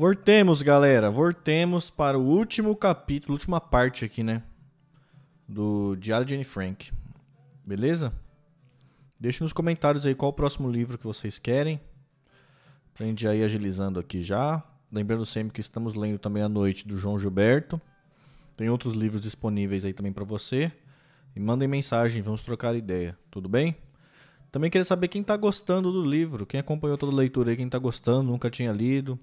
Voltemos, galera. Voltemos para o último capítulo, última parte aqui, né? Do Diário de Anne Frank. Beleza? Deixe nos comentários aí qual o próximo livro que vocês querem. Pra gente já ir agilizando aqui já. Lembrando sempre que estamos lendo também à noite do João Gilberto. Tem outros livros disponíveis aí também para você. E mandem mensagem, vamos trocar ideia. Tudo bem? Também queria saber quem está gostando do livro. Quem acompanhou toda a leitura aí, quem está gostando, nunca tinha lido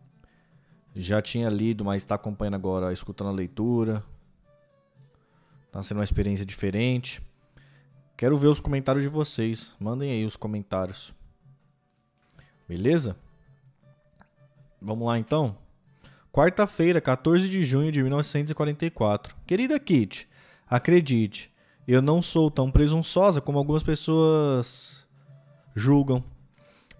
já tinha lido, mas está acompanhando agora, escutando a leitura. Está sendo uma experiência diferente. Quero ver os comentários de vocês. Mandem aí os comentários. Beleza? Vamos lá então. Quarta-feira, 14 de junho de 1944. Querida Kit, acredite, eu não sou tão presunçosa como algumas pessoas julgam.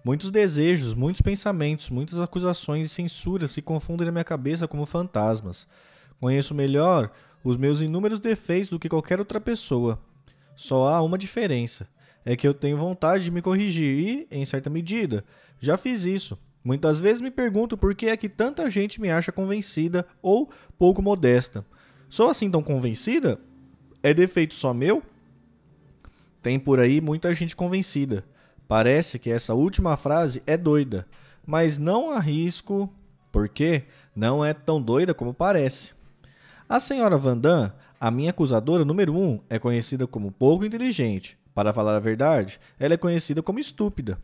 Muitos desejos, muitos pensamentos, muitas acusações e censuras se confundem na minha cabeça como fantasmas. Conheço melhor os meus inúmeros defeitos do que qualquer outra pessoa. Só há uma diferença: é que eu tenho vontade de me corrigir e, em certa medida, já fiz isso. Muitas vezes me pergunto por que é que tanta gente me acha convencida ou pouco modesta. Sou assim tão convencida? É defeito só meu? Tem por aí muita gente convencida. Parece que essa última frase é doida, mas não arrisco, porque não é tão doida como parece. A senhora Vandam, a minha acusadora número um, é conhecida como pouco inteligente. Para falar a verdade, ela é conhecida como estúpida.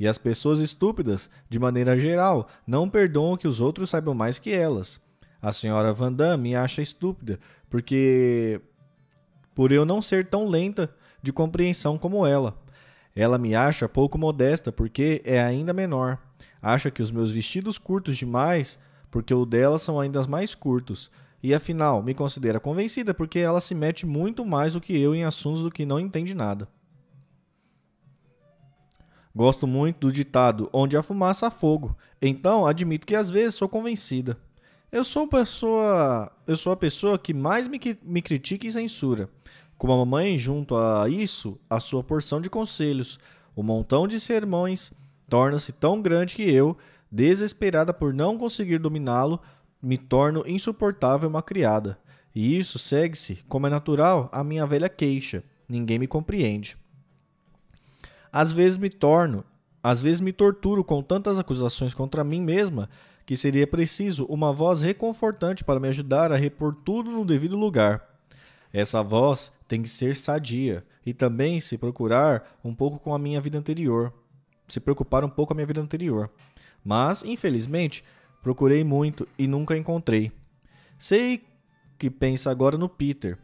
E as pessoas estúpidas, de maneira geral, não perdoam que os outros saibam mais que elas. A senhora Vandam me acha estúpida porque por eu não ser tão lenta de compreensão como ela. Ela me acha pouco modesta porque é ainda menor. Acha que os meus vestidos curtos demais porque o dela são ainda mais curtos. E afinal, me considera convencida porque ela se mete muito mais do que eu em assuntos do que não entende nada. Gosto muito do ditado onde há fumaça há fogo. Então, admito que às vezes sou convencida. Eu sou pessoa, eu sou a pessoa que mais me, me critica e censura. Como a mamãe, junto a isso, a sua porção de conselhos, o montão de sermões, torna-se tão grande que eu, desesperada por não conseguir dominá-lo, me torno insuportável uma criada. E isso segue-se, como é natural, a minha velha queixa. Ninguém me compreende. Às vezes me torno, às vezes me torturo com tantas acusações contra mim mesma que seria preciso uma voz reconfortante para me ajudar a repor tudo no devido lugar. Essa voz tem que ser sadia e também se procurar um pouco com a minha vida anterior. Se preocupar um pouco com a minha vida anterior. Mas, infelizmente, procurei muito e nunca encontrei. Sei que pensa agora no Peter.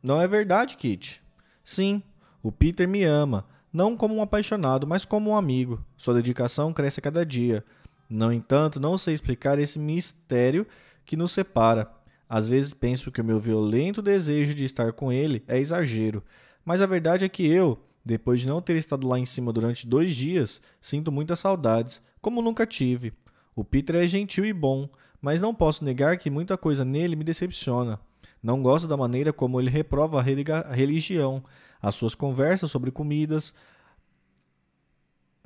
Não é verdade, Kit? Sim, o Peter me ama, não como um apaixonado, mas como um amigo. Sua dedicação cresce a cada dia. No entanto, não sei explicar esse mistério que nos separa. Às vezes penso que o meu violento desejo de estar com ele é exagero, mas a verdade é que eu, depois de não ter estado lá em cima durante dois dias, sinto muitas saudades, como nunca tive. O Peter é gentil e bom, mas não posso negar que muita coisa nele me decepciona. Não gosto da maneira como ele reprova a religião, as suas conversas sobre comidas,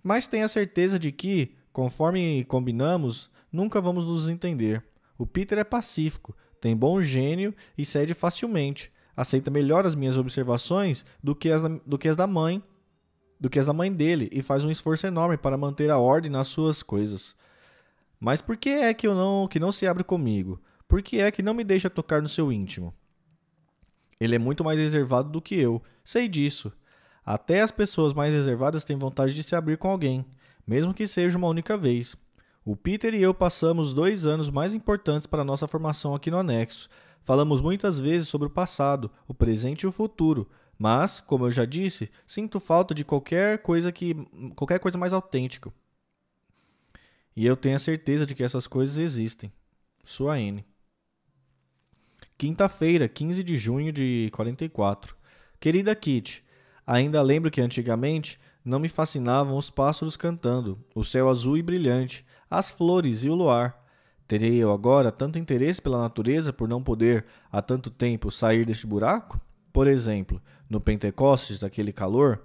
mas tenho a certeza de que, conforme combinamos, nunca vamos nos entender. O Peter é pacífico, tem bom gênio e cede facilmente. Aceita melhor as minhas observações do que as, do que as da mãe, do que as da mãe dele e faz um esforço enorme para manter a ordem nas suas coisas. Mas por que é que eu não que não se abre comigo? Por que é que não me deixa tocar no seu íntimo? Ele é muito mais reservado do que eu, sei disso. Até as pessoas mais reservadas têm vontade de se abrir com alguém, mesmo que seja uma única vez. O Peter e eu passamos dois anos mais importantes para nossa formação aqui no anexo. Falamos muitas vezes sobre o passado, o presente e o futuro, mas, como eu já disse, sinto falta de qualquer coisa que qualquer coisa mais autêntica. E eu tenho a certeza de que essas coisas existem. Sua N. Quinta-feira, 15 de junho de 44. Querida Kit, ainda lembro que antigamente não me fascinavam os pássaros cantando, o céu azul e brilhante, as flores e o luar. Terei eu agora tanto interesse pela natureza por não poder há tanto tempo sair deste buraco? Por exemplo, no Pentecostes, aquele calor,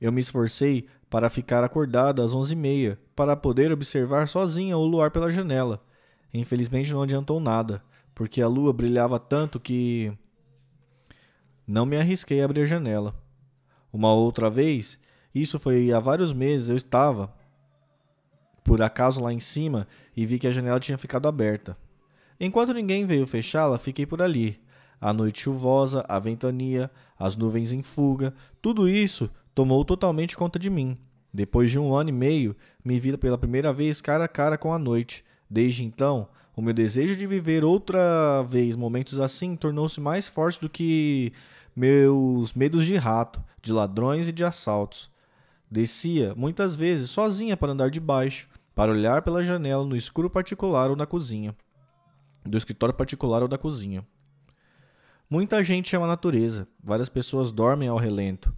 eu me esforcei para ficar acordada às onze e meia, para poder observar sozinha o luar pela janela. Infelizmente não adiantou nada, porque a lua brilhava tanto que não me arrisquei a abrir a janela. Uma outra vez, isso foi há vários meses, eu estava por acaso lá em cima e vi que a janela tinha ficado aberta. Enquanto ninguém veio fechá-la, fiquei por ali. A noite chuvosa, a ventania, as nuvens em fuga, tudo isso tomou totalmente conta de mim. Depois de um ano e meio, me vi pela primeira vez cara a cara com a noite. Desde então, o meu desejo de viver outra vez momentos assim tornou-se mais forte do que meus medos de rato, de ladrões e de assaltos. Descia, muitas vezes, sozinha para andar de baixo, para olhar pela janela no escuro particular ou na cozinha. Do escritório particular ou da cozinha. Muita gente ama a natureza, várias pessoas dormem ao relento.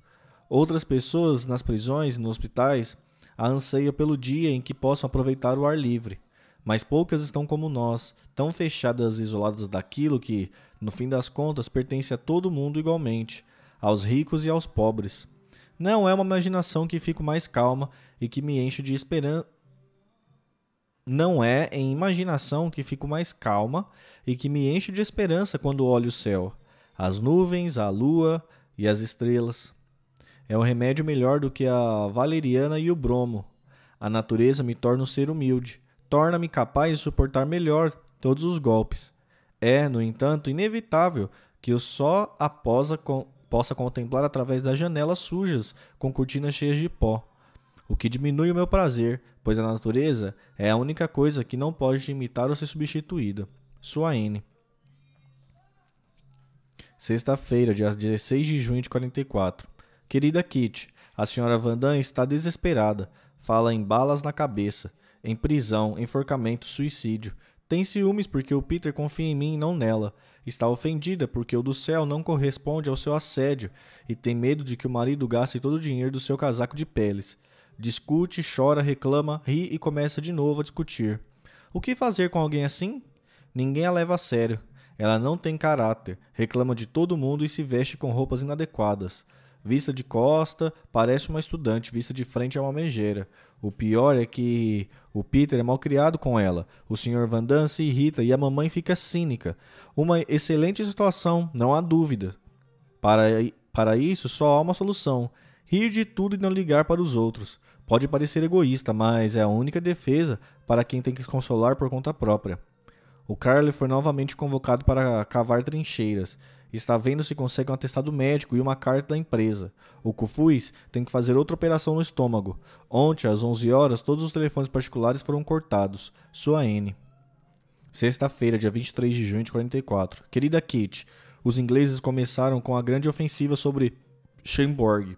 Outras pessoas, nas prisões e nos hospitais, a anseiam pelo dia em que possam aproveitar o ar livre. Mas poucas estão como nós, tão fechadas e isoladas daquilo que, no fim das contas, pertence a todo mundo igualmente, aos ricos e aos pobres. Não é uma imaginação que fico mais calma e que me enche de esperança. Não é em imaginação que fico mais calma e que me enche de esperança quando olho o céu, as nuvens, a lua e as estrelas. É um remédio melhor do que a valeriana e o bromo. A natureza me torna um ser humilde, torna-me capaz de suportar melhor todos os golpes. É, no entanto, inevitável que eu só após possa contemplar através das janelas sujas com cortinas cheias de pó. O que diminui o meu prazer, pois a natureza é a única coisa que não pode imitar ou ser substituída. Sua N. Sexta-feira, dia 16 de junho de 44. Querida Kitty, a senhora Vandam está desesperada. Fala em balas na cabeça, em prisão, enforcamento, suicídio. Tem ciúmes porque o Peter confia em mim e não nela. Está ofendida porque o do céu não corresponde ao seu assédio e tem medo de que o marido gaste todo o dinheiro do seu casaco de peles. Discute, chora, reclama, ri e começa de novo a discutir. O que fazer com alguém assim? Ninguém a leva a sério. Ela não tem caráter, reclama de todo mundo e se veste com roupas inadequadas. Vista de costa, parece uma estudante, vista de frente é uma megera. O pior é que o Peter é mal criado com ela. O Sr. Van Damme se irrita e a mamãe fica cínica. Uma excelente situação, não há dúvida. Para, para isso, só há uma solução: rir de tudo e não ligar para os outros. Pode parecer egoísta, mas é a única defesa para quem tem que consolar por conta própria. O Carly foi novamente convocado para cavar trincheiras está vendo se consegue um atestado médico e uma carta da empresa. O Cufuz tem que fazer outra operação no estômago. Ontem, às 11 horas, todos os telefones particulares foram cortados. Sua N. Sexta-feira, dia 23 de junho de 44. Querida Kate, os ingleses começaram com a grande ofensiva sobre Schemborg.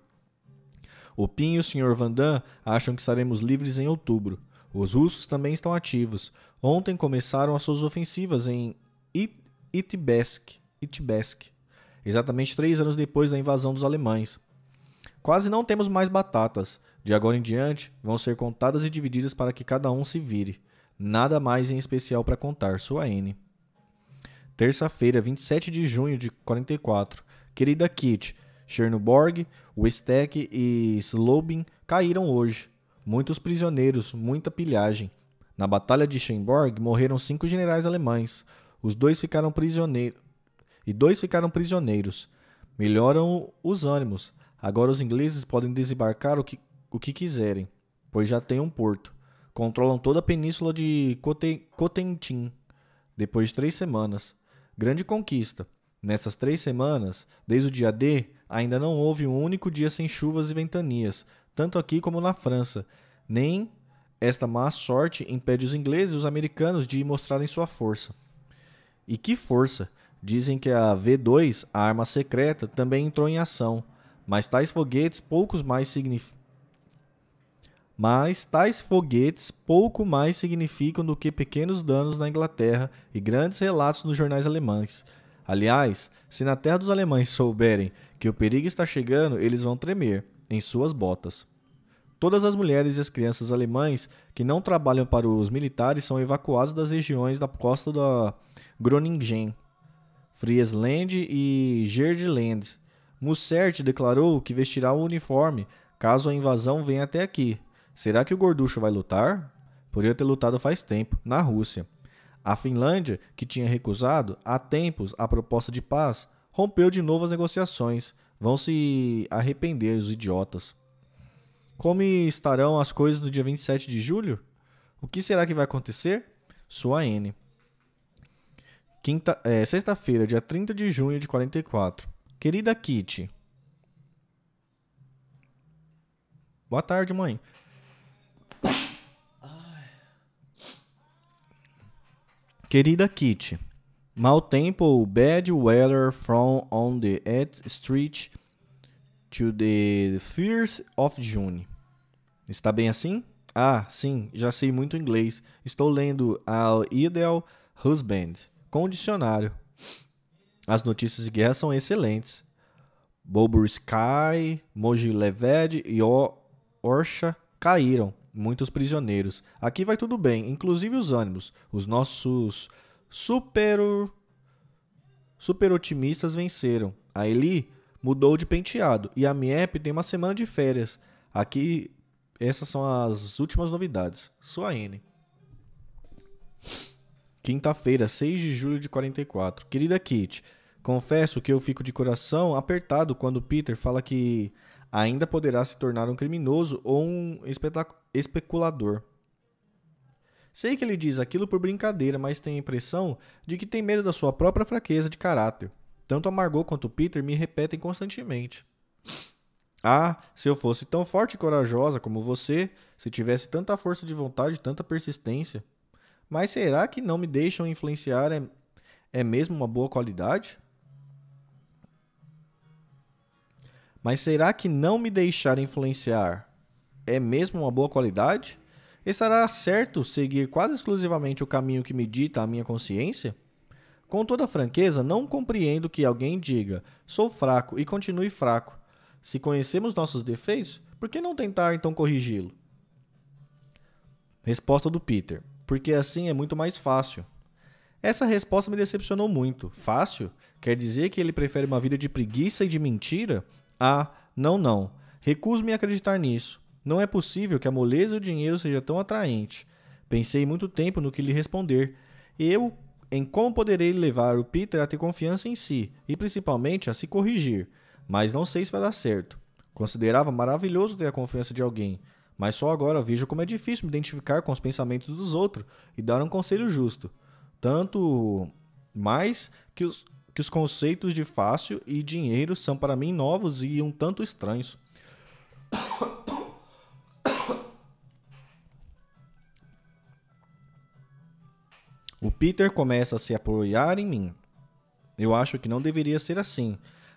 O Pin e o Sr. Van Damme acham que estaremos livres em outubro. Os russos também estão ativos. Ontem começaram as suas ofensivas em Itbesk Itbesk, exatamente três anos depois da invasão dos alemães. Quase não temos mais batatas. De agora em diante, vão ser contadas e divididas para que cada um se vire. Nada mais em especial para contar. Sua N. Terça-feira, 27 de junho de 44. Querida Kit, Chernoborg, Westek e Slobin caíram hoje. Muitos prisioneiros, muita pilhagem. Na Batalha de Schemborg morreram cinco generais alemães. Os dois ficaram prisioneiros e dois ficaram prisioneiros. Melhoram os ânimos. Agora os ingleses podem desembarcar o que, o que quiserem, pois já têm um porto. Controlam toda a península de Cotentin. Depois de três semanas. Grande conquista. Nessas três semanas, desde o dia D, ainda não houve um único dia sem chuvas e ventanias, tanto aqui como na França. Nem esta má sorte impede os ingleses e os americanos de mostrarem sua força. E que força! Dizem que a V2, a arma secreta, também entrou em ação, mas tais foguetes poucos mais. Mas tais foguetes pouco mais significam do que pequenos danos na Inglaterra e grandes relatos nos jornais alemães. Aliás, se na terra dos alemães souberem que o perigo está chegando, eles vão tremer em suas botas. Todas as mulheres e as crianças alemães que não trabalham para os militares são evacuadas das regiões da costa da Groningen Friesland e Gerdland. Mussert declarou que vestirá o uniforme caso a invasão venha até aqui. Será que o gorducho vai lutar? Poderia ter lutado faz tempo, na Rússia. A Finlândia, que tinha recusado há tempos a proposta de paz, rompeu de novo as negociações. Vão se arrepender os idiotas. Como estarão as coisas no dia 27 de julho? O que será que vai acontecer? Sua N. Quinta, é, Sexta-feira, dia 30 de junho de 44. Querida Kitty. Boa tarde, mãe. Querida Kitty, mau tempo, bad weather from on the 8th Street to the 1st of June. Está bem assim? Ah, sim, já sei muito inglês. Estou lendo Our Ideal Husband com o dicionário. As notícias de guerra são excelentes. Sky, Mojileved e Orsha caíram muitos prisioneiros. Aqui vai tudo bem, inclusive os ânimos. Os nossos super super otimistas venceram. A Eli mudou de penteado e a Miep tem uma semana de férias. Aqui essas são as últimas novidades. Sua N. Quinta-feira, 6 de julho de 44. Querida Kit, confesso que eu fico de coração apertado quando Peter fala que ainda poderá se tornar um criminoso ou um especulador. Sei que ele diz aquilo por brincadeira, mas tenho a impressão de que tem medo da sua própria fraqueza de caráter. Tanto a Margot quanto o Peter me repetem constantemente. Ah, se eu fosse tão forte e corajosa como você, se tivesse tanta força de vontade e tanta persistência. Mas será que não me deixam influenciar é, é mesmo uma boa qualidade? Mas será que não me deixar influenciar é mesmo uma boa qualidade? Estará certo seguir quase exclusivamente o caminho que me dita a minha consciência? Com toda franqueza, não compreendo que alguém diga sou fraco e continue fraco. Se conhecemos nossos defeitos, por que não tentar então corrigi-lo? Resposta do Peter: Porque assim é muito mais fácil. Essa resposta me decepcionou muito. Fácil? Quer dizer que ele prefere uma vida de preguiça e de mentira ah, não, não. Recuso-me a acreditar nisso. Não é possível que a moleza e o dinheiro seja tão atraente. Pensei muito tempo no que lhe responder. Eu, em como poderei levar o Peter a ter confiança em si e principalmente a se corrigir, mas não sei se vai dar certo. Considerava maravilhoso ter a confiança de alguém, mas só agora vejo como é difícil me identificar com os pensamentos dos outros e dar um conselho justo. Tanto mais que os, que os conceitos de fácil e dinheiro são para mim novos e um tanto estranhos. O Peter começa a se apoiar em mim. Eu acho que não deveria ser assim.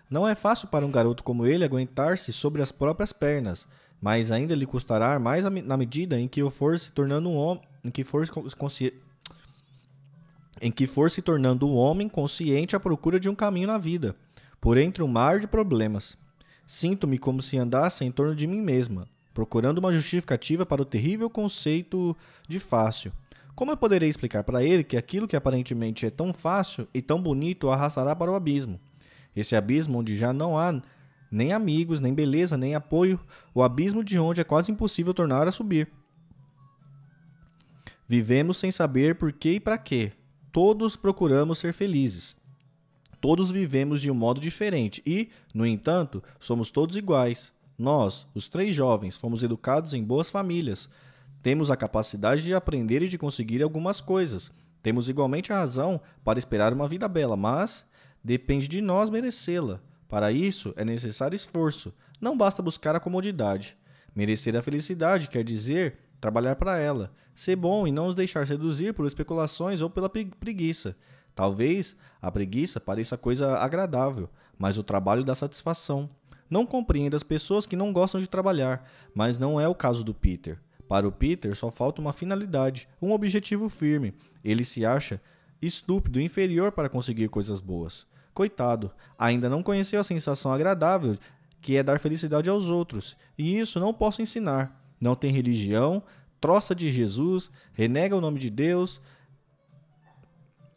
Não é fácil para um garoto como ele aguentar-se sobre as próprias pernas, mas ainda lhe custará mais na medida em que eu for se tornando um homem, em que for em que for se tornando um homem consciente à procura de um caminho na vida, por entre um mar de problemas. Sinto-me como se andasse em torno de mim mesma, procurando uma justificativa para o terrível conceito de fácil. Como eu poderei explicar para ele que aquilo que aparentemente é tão fácil e tão bonito o arrastará para o abismo? Esse abismo onde já não há nem amigos, nem beleza, nem apoio, o abismo de onde é quase impossível tornar a subir. Vivemos sem saber por que e para quê, Todos procuramos ser felizes. Todos vivemos de um modo diferente e, no entanto, somos todos iguais. Nós, os três jovens, fomos educados em boas famílias. Temos a capacidade de aprender e de conseguir algumas coisas. Temos igualmente a razão para esperar uma vida bela, mas depende de nós merecê-la. Para isso é necessário esforço. Não basta buscar a comodidade. Merecer a felicidade quer dizer trabalhar para ela, ser bom e não os deixar seduzir por especulações ou pela preguiça. Talvez a preguiça pareça coisa agradável, mas o trabalho dá satisfação. Não compreendo as pessoas que não gostam de trabalhar, mas não é o caso do Peter. Para o Peter só falta uma finalidade, um objetivo firme. Ele se acha estúpido, inferior para conseguir coisas boas. Coitado, ainda não conheceu a sensação agradável que é dar felicidade aos outros, e isso não posso ensinar não tem religião, troça de Jesus, renega o nome de Deus.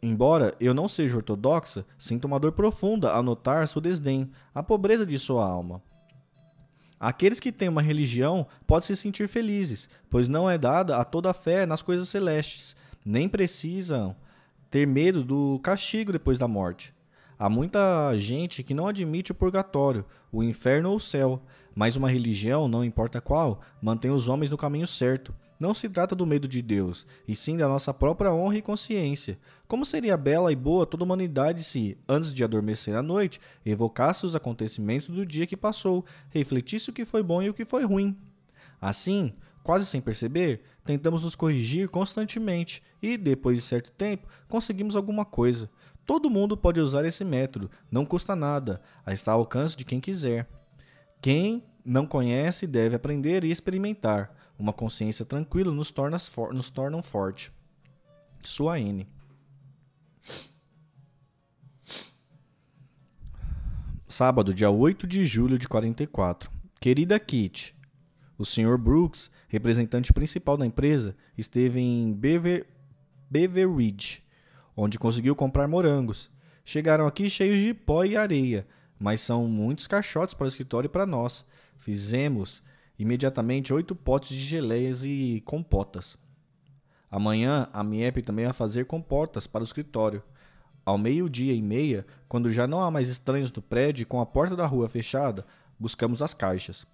Embora eu não seja ortodoxa, sinto uma dor profunda ao notar seu desdém, a pobreza de sua alma. Aqueles que têm uma religião podem se sentir felizes, pois não é dada a toda a fé nas coisas celestes, nem precisam ter medo do castigo depois da morte. Há muita gente que não admite o purgatório, o inferno ou o céu, mas uma religião, não importa qual, mantém os homens no caminho certo. Não se trata do medo de Deus, e sim da nossa própria honra e consciência. Como seria bela e boa toda a humanidade se, antes de adormecer à noite, evocasse os acontecimentos do dia que passou, refletisse o que foi bom e o que foi ruim? Assim, quase sem perceber, tentamos nos corrigir constantemente e, depois de certo tempo, conseguimos alguma coisa. Todo mundo pode usar esse método, não custa nada, está ao alcance de quem quiser. Quem não conhece deve aprender e experimentar. Uma consciência tranquila nos torna, for nos torna forte. Sua N. Sábado, dia 8 de julho de 44. Querida Kit, o Sr. Brooks, representante principal da empresa, esteve em Bever, Beveridge, onde conseguiu comprar morangos. Chegaram aqui cheios de pó e areia, mas são muitos caixotes para o escritório e para nós. Fizemos imediatamente oito potes de geleias e compotas. Amanhã a Miep também vai fazer compotas para o escritório. Ao meio-dia e meia, quando já não há mais estranhos no prédio e com a porta da rua fechada, buscamos as caixas.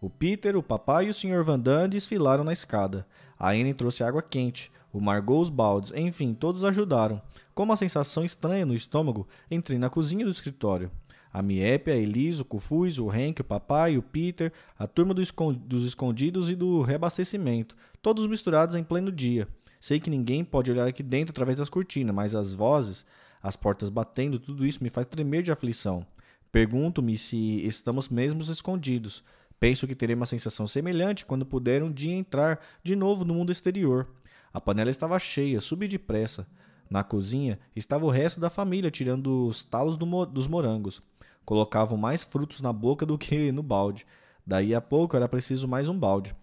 O Peter, o papai e o Sr. Vandam desfilaram na escada. A Anne trouxe água quente. O Margot os baldes, enfim, todos ajudaram. Com uma sensação estranha no estômago, entrei na cozinha do escritório. A Miep, a Elise, o Cufuz, o Henk, o papai, o Peter, a turma dos escondidos e do reabastecimento, todos misturados em pleno dia. Sei que ninguém pode olhar aqui dentro através das cortinas, mas as vozes, as portas batendo, tudo isso me faz tremer de aflição. Pergunto-me se estamos mesmo escondidos. Penso que terei uma sensação semelhante quando puder um dia entrar de novo no mundo exterior. A panela estava cheia, subi depressa. Na cozinha estava o resto da família tirando os talos do mo dos morangos. Colocavam mais frutos na boca do que no balde. Daí a pouco era preciso mais um balde.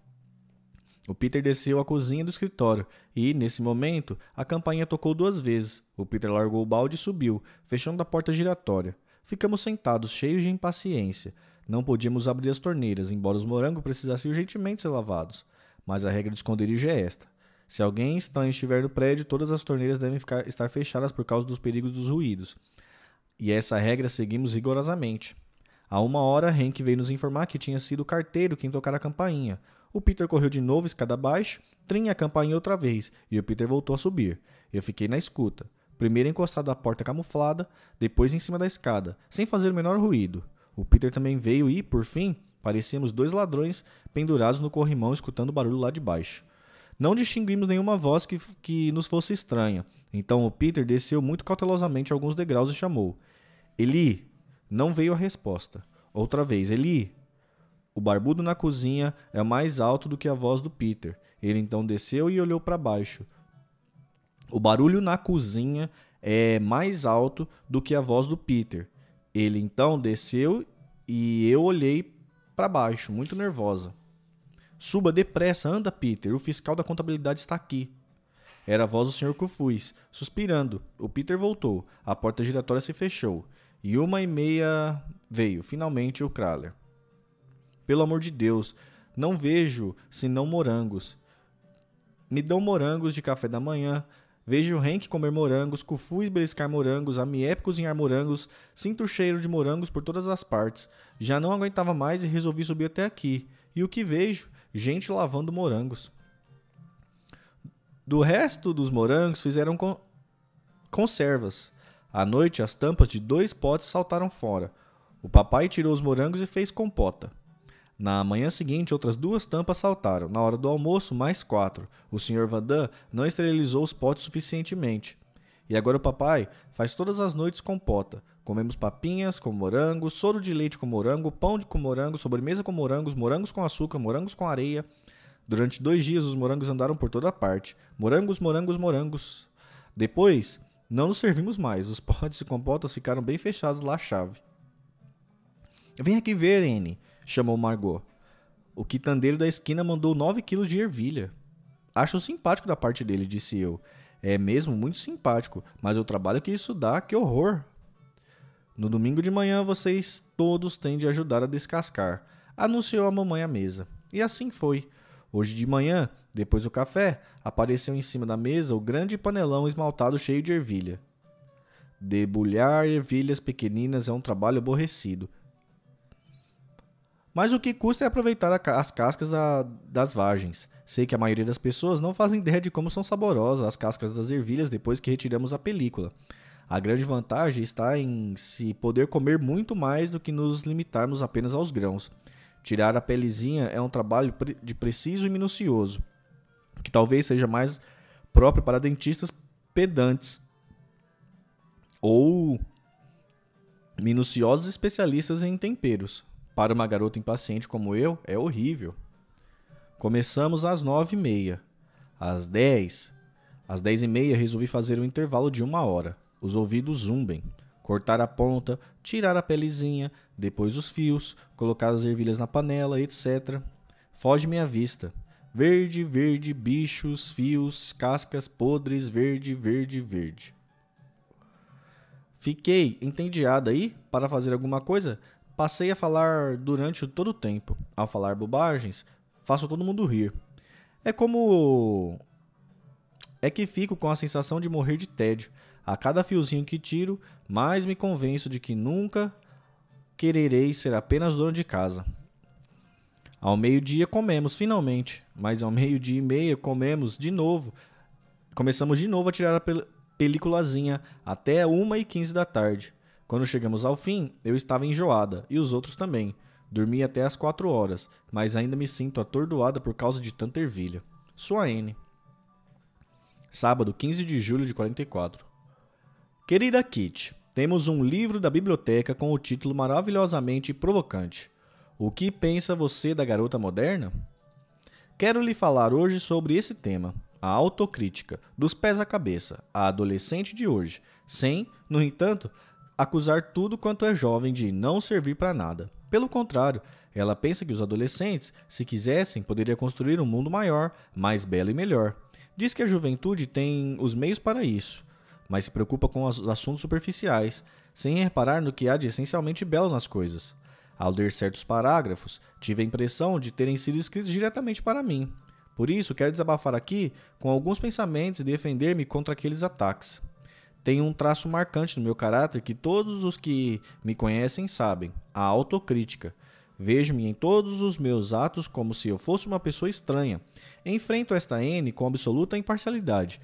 O Peter desceu à cozinha do escritório e, nesse momento, a campainha tocou duas vezes. O Peter largou o balde e subiu, fechando a porta giratória. Ficamos sentados, cheios de impaciência. Não podíamos abrir as torneiras, embora os morangos precisassem urgentemente ser lavados. Mas a regra de esconderijo é esta. Se alguém estranho estiver no prédio, todas as torneiras devem ficar, estar fechadas por causa dos perigos dos ruídos. E essa regra seguimos rigorosamente. A uma hora, Hank veio nos informar que tinha sido o carteiro quem tocara a campainha. O Peter correu de novo escada abaixo, trinha a campainha outra vez, e o Peter voltou a subir. Eu fiquei na escuta. Primeiro encostado à porta camuflada, depois em cima da escada, sem fazer o menor ruído. O Peter também veio e, por fim, parecíamos dois ladrões pendurados no corrimão escutando barulho lá de baixo. Não distinguimos nenhuma voz que, que nos fosse estranha. Então o Peter desceu muito cautelosamente alguns degraus e chamou: Eli! Não veio a resposta. Outra vez: Eli! O barbudo na cozinha é mais alto do que a voz do Peter. Ele então desceu e olhou para baixo. O barulho na cozinha é mais alto do que a voz do Peter. Ele então desceu e eu olhei para baixo, muito nervosa. Suba depressa, anda, Peter. O fiscal da contabilidade está aqui. Era a voz do Sr. Cufuz, suspirando. O Peter voltou. A porta giratória se fechou. E uma e meia veio, finalmente, o Kraler. Pelo amor de Deus, não vejo senão morangos. Me dão morangos de café da manhã. Vejo Hank comer morangos, Cufuz beliscar morangos, Amiep cozinhar morangos, sinto o cheiro de morangos por todas as partes. Já não aguentava mais e resolvi subir até aqui. E o que vejo? Gente lavando morangos. Do resto dos morangos fizeram con conservas. À noite, as tampas de dois potes saltaram fora. O papai tirou os morangos e fez compota. Na manhã seguinte, outras duas tampas saltaram. Na hora do almoço, mais quatro. O Sr. Vandam não esterilizou os potes suficientemente. E agora o papai faz todas as noites compota. Comemos papinhas com morango, soro de leite com morango, pão de com morango, sobremesa com morangos, morangos com açúcar, morangos com areia. Durante dois dias os morangos andaram por toda parte. Morangos, morangos, morangos. Depois, não nos servimos mais. Os potes e compotas ficaram bem fechados lá à chave. Vem aqui ver, N, chamou Margot. O quitandeiro da esquina mandou 9 quilos de ervilha. Acho simpático da parte dele, disse eu. É mesmo muito simpático, mas o trabalho que isso dá, que horror. No domingo de manhã vocês todos têm de ajudar a descascar, anunciou a mamãe à mesa. E assim foi. Hoje de manhã, depois do café, apareceu em cima da mesa o grande panelão esmaltado cheio de ervilha. Debulhar ervilhas pequeninas é um trabalho aborrecido. Mas o que custa é aproveitar as cascas da, das vagens. Sei que a maioria das pessoas não fazem ideia de como são saborosas as cascas das ervilhas depois que retiramos a película. A grande vantagem está em se poder comer muito mais do que nos limitarmos apenas aos grãos. Tirar a pelezinha é um trabalho de preciso e minucioso, que talvez seja mais próprio para dentistas pedantes ou minuciosos especialistas em temperos. Para uma garota impaciente como eu, é horrível. Começamos às nove e meia. Às dez, às dez e meia resolvi fazer um intervalo de uma hora. Os ouvidos zumbem. Cortar a ponta, tirar a pelezinha, depois os fios, colocar as ervilhas na panela, etc. Foge minha vista. Verde, verde, bichos, fios, cascas podres, verde, verde, verde. Fiquei entediada aí para fazer alguma coisa Passei a falar durante todo o tempo. Ao falar bobagens, faço todo mundo rir. É como. É que fico com a sensação de morrer de tédio. A cada fiozinho que tiro, mais me convenço de que nunca quererei ser apenas dono de casa. Ao meio-dia comemos, finalmente, mas ao meio-dia e meia comemos de novo. Começamos de novo a tirar a pel peliculazinha até 1h15 da tarde. Quando chegamos ao fim, eu estava enjoada, e os outros também. Dormi até as quatro horas, mas ainda me sinto atordoada por causa de tanta ervilha. Sua N. Sábado, 15 de julho de 44. Querida Kit, temos um livro da biblioteca com o título maravilhosamente provocante. O que pensa você da garota moderna? Quero lhe falar hoje sobre esse tema, a autocrítica, dos pés à cabeça, a adolescente de hoje, sem, no entanto, acusar tudo quanto é jovem de não servir para nada. Pelo contrário, ela pensa que os adolescentes, se quisessem, poderiam construir um mundo maior, mais belo e melhor. Diz que a juventude tem os meios para isso, mas se preocupa com os assuntos superficiais, sem reparar no que há de essencialmente belo nas coisas. Ao ler certos parágrafos, tive a impressão de terem sido escritos diretamente para mim. Por isso, quero desabafar aqui com alguns pensamentos e defender-me contra aqueles ataques. Tem um traço marcante no meu caráter que todos os que me conhecem sabem: a autocrítica. Vejo-me em todos os meus atos como se eu fosse uma pessoa estranha. Enfrento esta N com absoluta imparcialidade,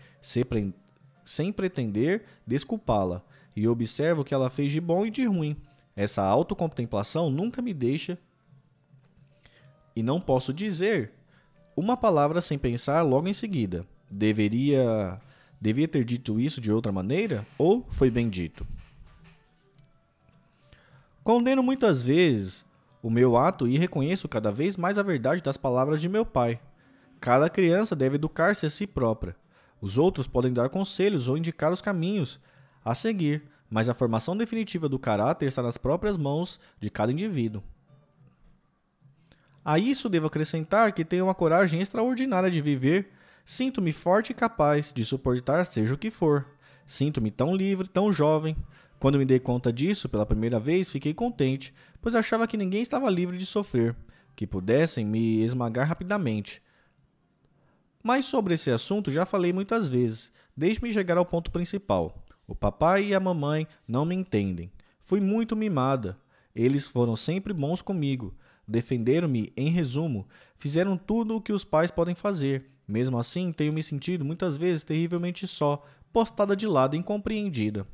sem pretender desculpá-la, e observo o que ela fez de bom e de ruim. Essa autocontemplação nunca me deixa. E não posso dizer uma palavra sem pensar logo em seguida. Deveria Devia ter dito isso de outra maneira? Ou foi bem dito? Condeno muitas vezes o meu ato e reconheço cada vez mais a verdade das palavras de meu pai. Cada criança deve educar-se a si própria. Os outros podem dar conselhos ou indicar os caminhos a seguir, mas a formação definitiva do caráter está nas próprias mãos de cada indivíduo. A isso devo acrescentar que tenho uma coragem extraordinária de viver Sinto-me forte e capaz de suportar seja o que for. Sinto-me tão livre, tão jovem. Quando me dei conta disso pela primeira vez, fiquei contente, pois achava que ninguém estava livre de sofrer, que pudessem me esmagar rapidamente. Mas sobre esse assunto já falei muitas vezes. Deixe-me chegar ao ponto principal. O papai e a mamãe não me entendem. Fui muito mimada. Eles foram sempre bons comigo. Defenderam-me, em resumo, fizeram tudo o que os pais podem fazer, mesmo assim, tenho me sentido muitas vezes terrivelmente só, postada de lado e incompreendida.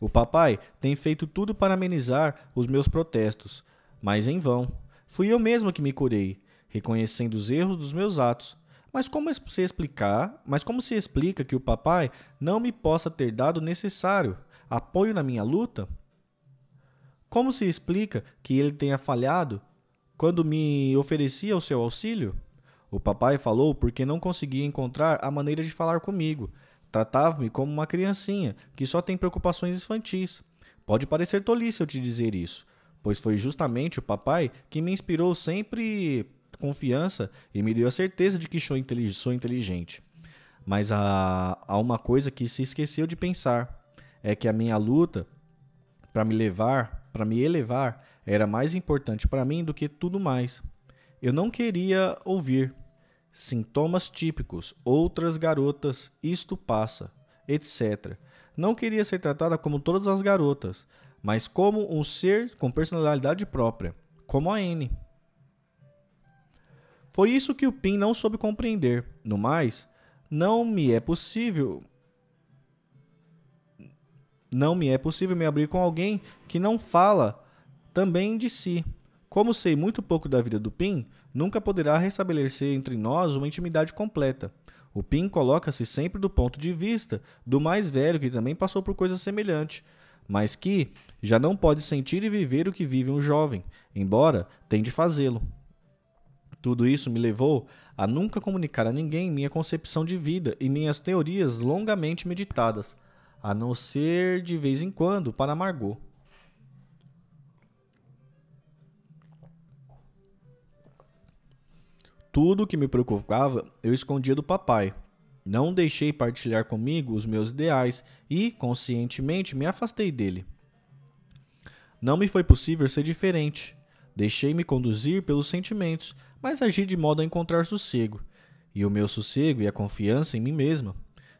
O papai tem feito tudo para amenizar os meus protestos, mas em vão. Fui eu mesma que me curei, reconhecendo os erros dos meus atos. Mas como se explicar? Mas como se explica que o papai não me possa ter dado o necessário apoio na minha luta? Como se explica que ele tenha falhado quando me oferecia o seu auxílio? O papai falou porque não conseguia encontrar a maneira de falar comigo. Tratava-me como uma criancinha que só tem preocupações infantis. Pode parecer tolice eu te dizer isso, pois foi justamente o papai que me inspirou sempre confiança e me deu a certeza de que sou inteligente. Mas há, há uma coisa que se esqueceu de pensar: é que a minha luta para me levar, para me elevar, era mais importante para mim do que tudo mais. Eu não queria ouvir, sintomas típicos, outras garotas, isto passa, etc. Não queria ser tratada como todas as garotas, mas como um ser com personalidade própria, como a N. Foi isso que o Pin não soube compreender. No mais, não me é possível não me é possível me abrir com alguém que não fala também de si. Como sei muito pouco da vida do Pin, nunca poderá restabelecer entre nós uma intimidade completa. O Pin coloca-se sempre do ponto de vista do mais velho que também passou por coisa semelhante, mas que já não pode sentir e viver o que vive um jovem, embora tente fazê-lo. Tudo isso me levou a nunca comunicar a ninguém minha concepção de vida e minhas teorias longamente meditadas, a não ser de vez em quando para Margot. Tudo o que me preocupava eu escondia do papai. Não deixei partilhar comigo os meus ideais e, conscientemente, me afastei dele. Não me foi possível ser diferente. Deixei-me conduzir pelos sentimentos, mas agi de modo a encontrar sossego. E o meu sossego e a confiança em mim mesma,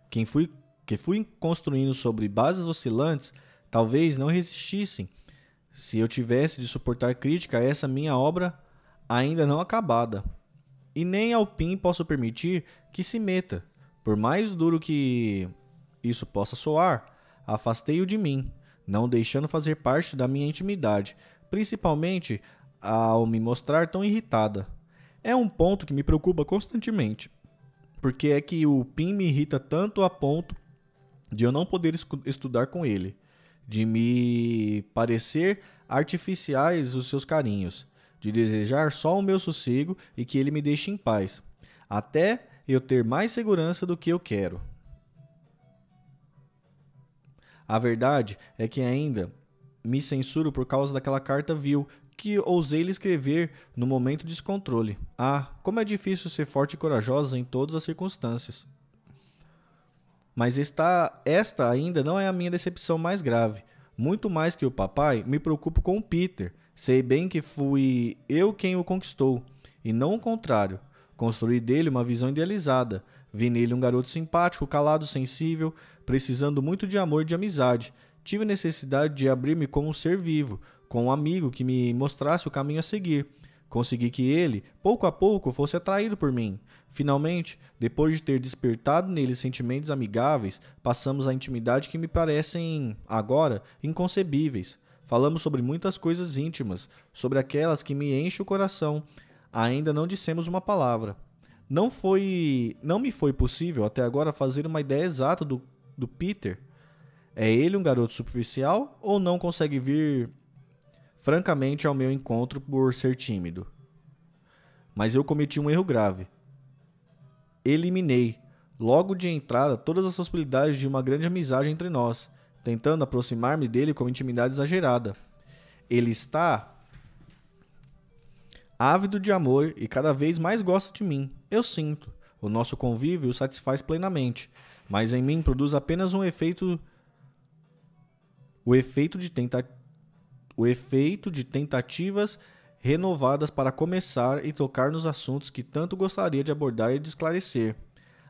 quem fui, que fui construindo sobre bases oscilantes, talvez não resistissem se eu tivesse de suportar crítica a essa minha obra ainda não acabada e nem ao PIN posso permitir que se meta. Por mais duro que isso possa soar, afastei-o de mim, não deixando fazer parte da minha intimidade, principalmente ao me mostrar tão irritada. É um ponto que me preocupa constantemente, porque é que o PIN me irrita tanto a ponto de eu não poder estudar com ele, de me parecer artificiais os seus carinhos de desejar só o meu sossego e que ele me deixe em paz, até eu ter mais segurança do que eu quero. A verdade é que ainda me censuro por causa daquela carta vil que ousei lhe escrever no momento de descontrole. Ah, como é difícil ser forte e corajosa em todas as circunstâncias. Mas esta, esta ainda não é a minha decepção mais grave. Muito mais que o papai, me preocupo com o Peter, Sei bem que fui eu quem o conquistou, e não o contrário. Construí dele uma visão idealizada. Vi nele um garoto simpático, calado, sensível, precisando muito de amor e de amizade. Tive necessidade de abrir-me como um ser vivo, com um amigo que me mostrasse o caminho a seguir. Consegui que ele, pouco a pouco, fosse atraído por mim. Finalmente, depois de ter despertado nele sentimentos amigáveis, passamos à intimidade que me parecem, agora, inconcebíveis. Falamos sobre muitas coisas íntimas, sobre aquelas que me enchem o coração. Ainda não dissemos uma palavra. Não foi, não me foi possível até agora fazer uma ideia exata do, do Peter. É ele um garoto superficial ou não consegue vir francamente ao meu encontro por ser tímido? Mas eu cometi um erro grave. Eliminei, logo de entrada, todas as possibilidades de uma grande amizade entre nós tentando aproximar-me dele com intimidade exagerada. Ele está ávido de amor e cada vez mais gosta de mim. Eu sinto. O nosso convívio o satisfaz plenamente, mas em mim produz apenas um efeito o efeito de tenta... o efeito de tentativas renovadas para começar e tocar nos assuntos que tanto gostaria de abordar e de esclarecer.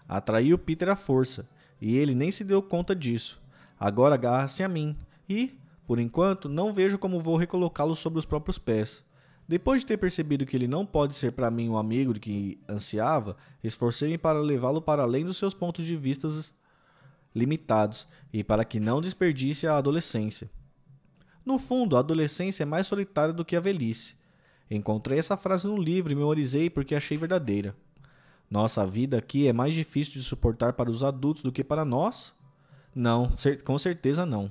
Atraiu Peter à força, e ele nem se deu conta disso. Agora agarra-se a mim e, por enquanto, não vejo como vou recolocá-lo sobre os próprios pés. Depois de ter percebido que ele não pode ser para mim o amigo de que ansiava, esforcei-me para levá-lo para além dos seus pontos de vista limitados e para que não desperdice a adolescência. No fundo, a adolescência é mais solitária do que a velhice. Encontrei essa frase no livro e memorizei porque achei verdadeira. Nossa vida aqui é mais difícil de suportar para os adultos do que para nós, não, com certeza não.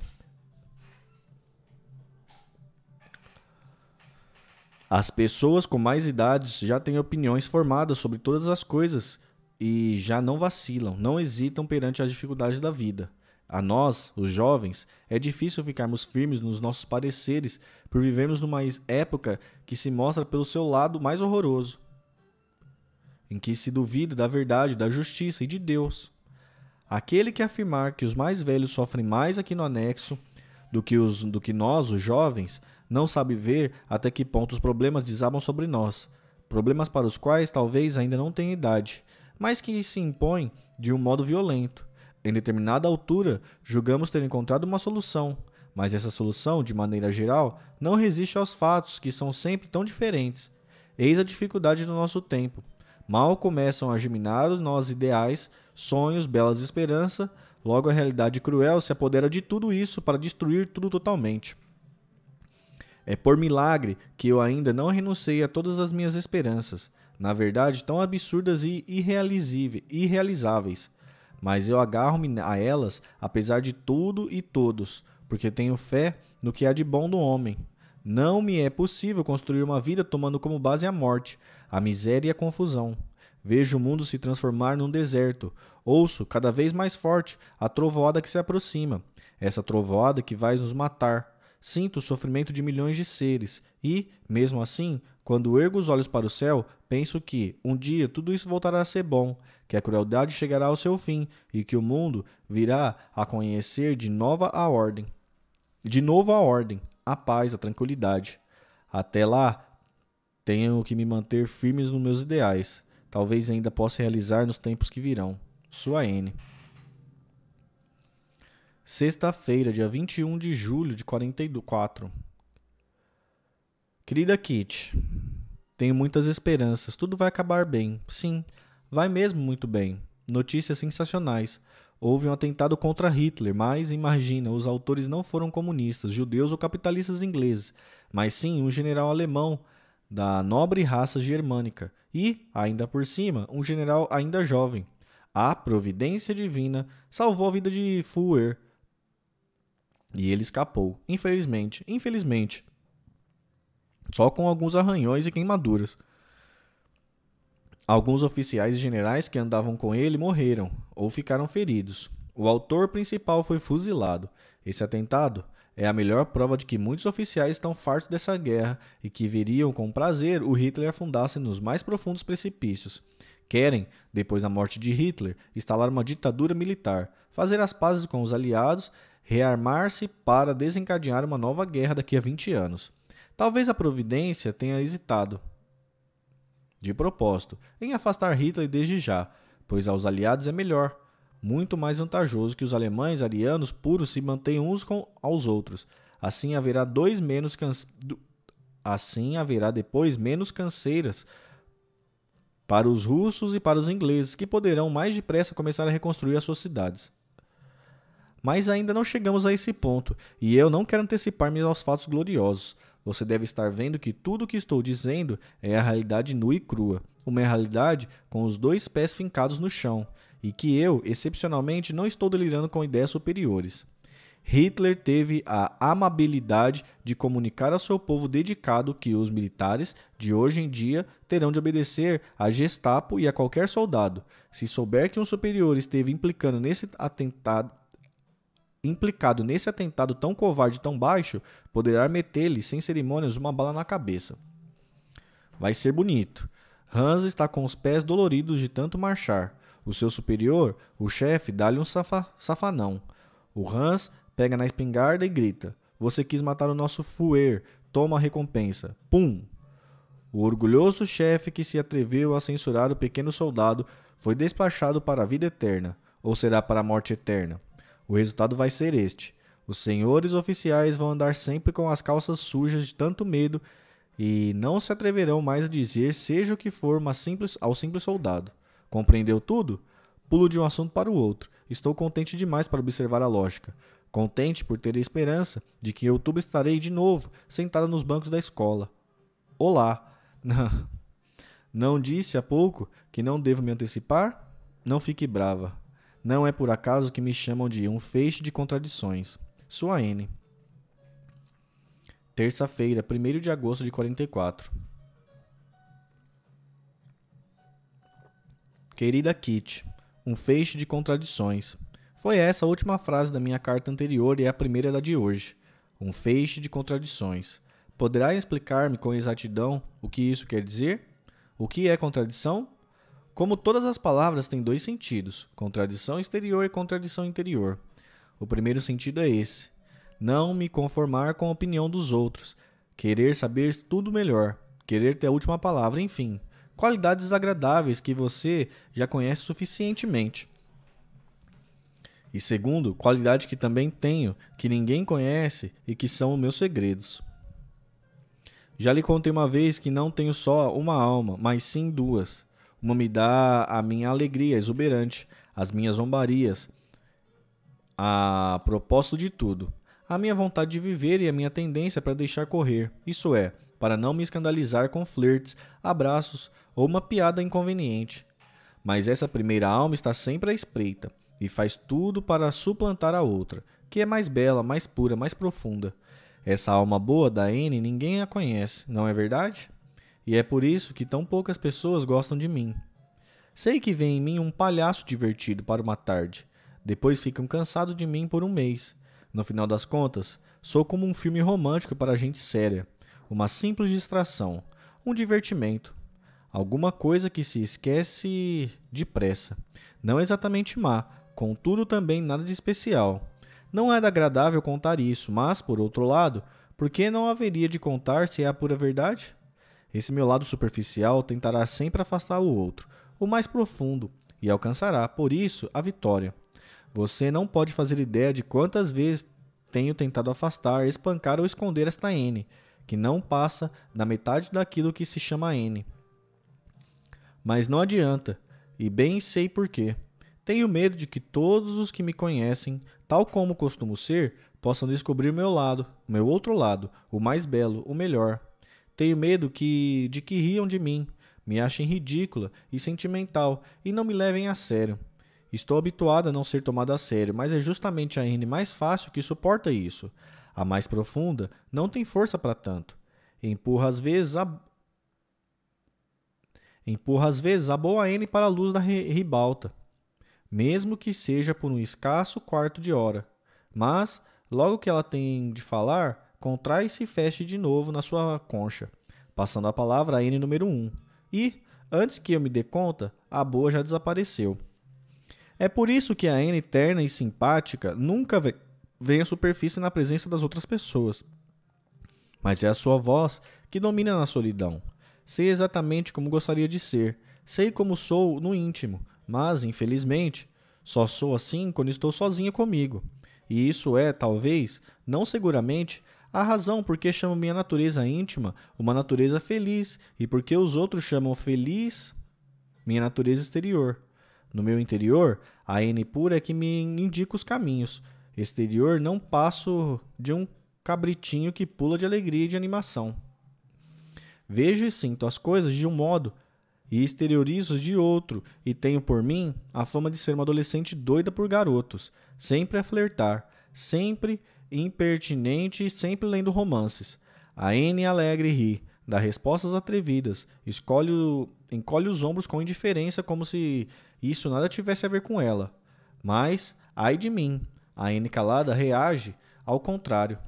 As pessoas com mais idades já têm opiniões formadas sobre todas as coisas e já não vacilam, não hesitam perante as dificuldades da vida. A nós, os jovens, é difícil ficarmos firmes nos nossos pareceres por vivermos numa época que se mostra pelo seu lado mais horroroso, em que se duvida da verdade, da justiça e de Deus. Aquele que afirmar que os mais velhos sofrem mais aqui no anexo do que, os, do que nós, os jovens, não sabe ver até que ponto os problemas desabam sobre nós. problemas para os quais talvez ainda não tenha idade, mas que se impõem de um modo violento. Em determinada altura, julgamos ter encontrado uma solução, mas essa solução, de maneira geral, não resiste aos fatos que são sempre tão diferentes. Eis a dificuldade do nosso tempo. Mal começam a germinar os nossos ideais, sonhos, belas esperanças, logo a realidade cruel se apodera de tudo isso para destruir tudo totalmente. É por milagre que eu ainda não renunciei a todas as minhas esperanças, na verdade tão absurdas e irrealizáveis. Mas eu agarro-me a elas apesar de tudo e todos, porque tenho fé no que há de bom do homem. Não me é possível construir uma vida tomando como base a morte, a miséria e a confusão. Vejo o mundo se transformar num deserto. Ouço, cada vez mais forte, a trovoada que se aproxima. Essa trovoada que vai nos matar. Sinto o sofrimento de milhões de seres. E, mesmo assim, quando ergo os olhos para o céu, penso que, um dia, tudo isso voltará a ser bom, que a crueldade chegará ao seu fim e que o mundo virá a conhecer de nova a ordem. De novo a ordem, a paz, a tranquilidade. Até lá, tenho que me manter firmes nos meus ideais. Talvez ainda possa realizar nos tempos que virão. Sua N. Sexta-feira, dia 21 de julho de 44. Querida Kit, tenho muitas esperanças. Tudo vai acabar bem. Sim, vai mesmo muito bem. Notícias sensacionais. Houve um atentado contra Hitler, mas imagina, os autores não foram comunistas, judeus ou capitalistas ingleses, mas sim um general alemão da nobre raça germânica e, ainda por cima, um general ainda jovem. A providência divina salvou a vida de Fuhrer e ele escapou. Infelizmente, infelizmente. Só com alguns arranhões e queimaduras. Alguns oficiais e generais que andavam com ele morreram ou ficaram feridos. O autor principal foi fuzilado. Esse atentado é a melhor prova de que muitos oficiais estão fartos dessa guerra e que veriam com prazer o Hitler afundar-se nos mais profundos precipícios. Querem, depois da morte de Hitler, instalar uma ditadura militar, fazer as pazes com os aliados, rearmar-se para desencadear uma nova guerra daqui a 20 anos. Talvez a providência tenha hesitado, de propósito, em afastar Hitler desde já, pois aos aliados é melhor, muito mais vantajoso que os alemães arianos puros se mantenham uns com aos outros. Assim haverá dois menos canse... assim haverá depois menos canseiras para os russos e para os ingleses, que poderão mais depressa começar a reconstruir as suas cidades. Mas ainda não chegamos a esse ponto, e eu não quero antecipar-me aos fatos gloriosos. Você deve estar vendo que tudo o que estou dizendo é a realidade nua e crua, uma realidade com os dois pés fincados no chão, e que eu, excepcionalmente, não estou delirando com ideias superiores. Hitler teve a amabilidade de comunicar ao seu povo dedicado que os militares de hoje em dia terão de obedecer à Gestapo e a qualquer soldado. Se souber que um superior esteve implicando nesse atentado, implicado nesse atentado tão covarde e tão baixo, poderá meter-lhe sem cerimônias uma bala na cabeça. Vai ser bonito. Hans está com os pés doloridos de tanto marchar. O seu superior, o chefe, dá-lhe um safa safanão. O Hans pega na espingarda e grita: Você quis matar o nosso fuer, toma a recompensa. Pum! O orgulhoso chefe que se atreveu a censurar o pequeno soldado foi despachado para a vida eterna, ou será para a morte eterna. O resultado vai ser este: os senhores oficiais vão andar sempre com as calças sujas de tanto medo e não se atreverão mais a dizer seja o que for simples, ao simples soldado. Compreendeu tudo? Pulo de um assunto para o outro. Estou contente demais para observar a lógica. Contente por ter a esperança de que em outubro estarei de novo sentada nos bancos da escola. Olá! Não disse há pouco que não devo me antecipar? Não fique brava. Não é por acaso que me chamam de um feixe de contradições. Sua N. Terça-feira, 1 de agosto de 44. Querida Kit, um feixe de contradições. Foi essa a última frase da minha carta anterior e é a primeira da de hoje. Um feixe de contradições. Poderá explicar-me com exatidão o que isso quer dizer? O que é contradição? Como todas as palavras têm dois sentidos, contradição exterior e contradição interior. O primeiro sentido é esse: não me conformar com a opinião dos outros, querer saber tudo melhor, querer ter a última palavra, enfim. qualidades agradáveis que você já conhece suficientemente. E segundo, qualidade que também tenho, que ninguém conhece e que são meus segredos. Já lhe contei uma vez que não tenho só uma alma, mas sim duas. Uma me dá a minha alegria exuberante, as minhas zombarias, a propósito de tudo, a minha vontade de viver e a minha tendência para deixar correr, isso é, para não me escandalizar com flirts, abraços ou uma piada inconveniente. Mas essa primeira alma está sempre à espreita e faz tudo para suplantar a outra, que é mais bela, mais pura, mais profunda. Essa alma boa da N ninguém a conhece, não é verdade? E é por isso que tão poucas pessoas gostam de mim. Sei que vem em mim um palhaço divertido para uma tarde. Depois ficam cansados de mim por um mês. No final das contas, sou como um filme romântico para gente séria. Uma simples distração. Um divertimento. Alguma coisa que se esquece depressa. Não exatamente má, contudo também nada de especial. Não é agradável contar isso, mas, por outro lado, por que não haveria de contar se é a pura verdade? Esse meu lado superficial tentará sempre afastar o outro, o mais profundo, e alcançará, por isso, a vitória. Você não pode fazer ideia de quantas vezes tenho tentado afastar, espancar ou esconder esta N, que não passa da metade daquilo que se chama N. Mas não adianta, e bem sei por quê. Tenho medo de que todos os que me conhecem, tal como costumo ser, possam descobrir meu lado, meu outro lado, o mais belo, o melhor. Tenho medo que de que riam de mim, me achem ridícula e sentimental e não me levem a sério. Estou habituado a não ser tomado a sério, mas é justamente a N mais fácil que suporta isso. A mais profunda não tem força para tanto. Empurra às vezes a empurra às vezes a boa N para a luz da ribalta, mesmo que seja por um escasso quarto de hora. Mas, logo que ela tem de falar, contrai e se feche de novo na sua concha, passando a palavra a N número 1. E, antes que eu me dê conta, a boa já desapareceu. É por isso que a N terna e simpática nunca vem à superfície na presença das outras pessoas. Mas é a sua voz que domina na solidão. Sei exatamente como gostaria de ser, sei como sou no íntimo, mas, infelizmente, só sou assim quando estou sozinha comigo. E isso é, talvez, não seguramente, a razão por que chamo minha natureza íntima uma natureza feliz e por que os outros chamam feliz minha natureza exterior. No meu interior, a N pura é que me indica os caminhos. Exterior não passo de um cabritinho que pula de alegria e de animação. Vejo e sinto as coisas de um modo e exteriorizo de outro, e tenho por mim a fama de ser uma adolescente doida por garotos, sempre a flertar, sempre impertinente e sempre lendo romances. A N alegre ri, dá respostas atrevidas, escolhe o, encolhe os ombros com indiferença como se isso nada tivesse a ver com ela. Mas, ai de mim, a N calada reage ao contrário,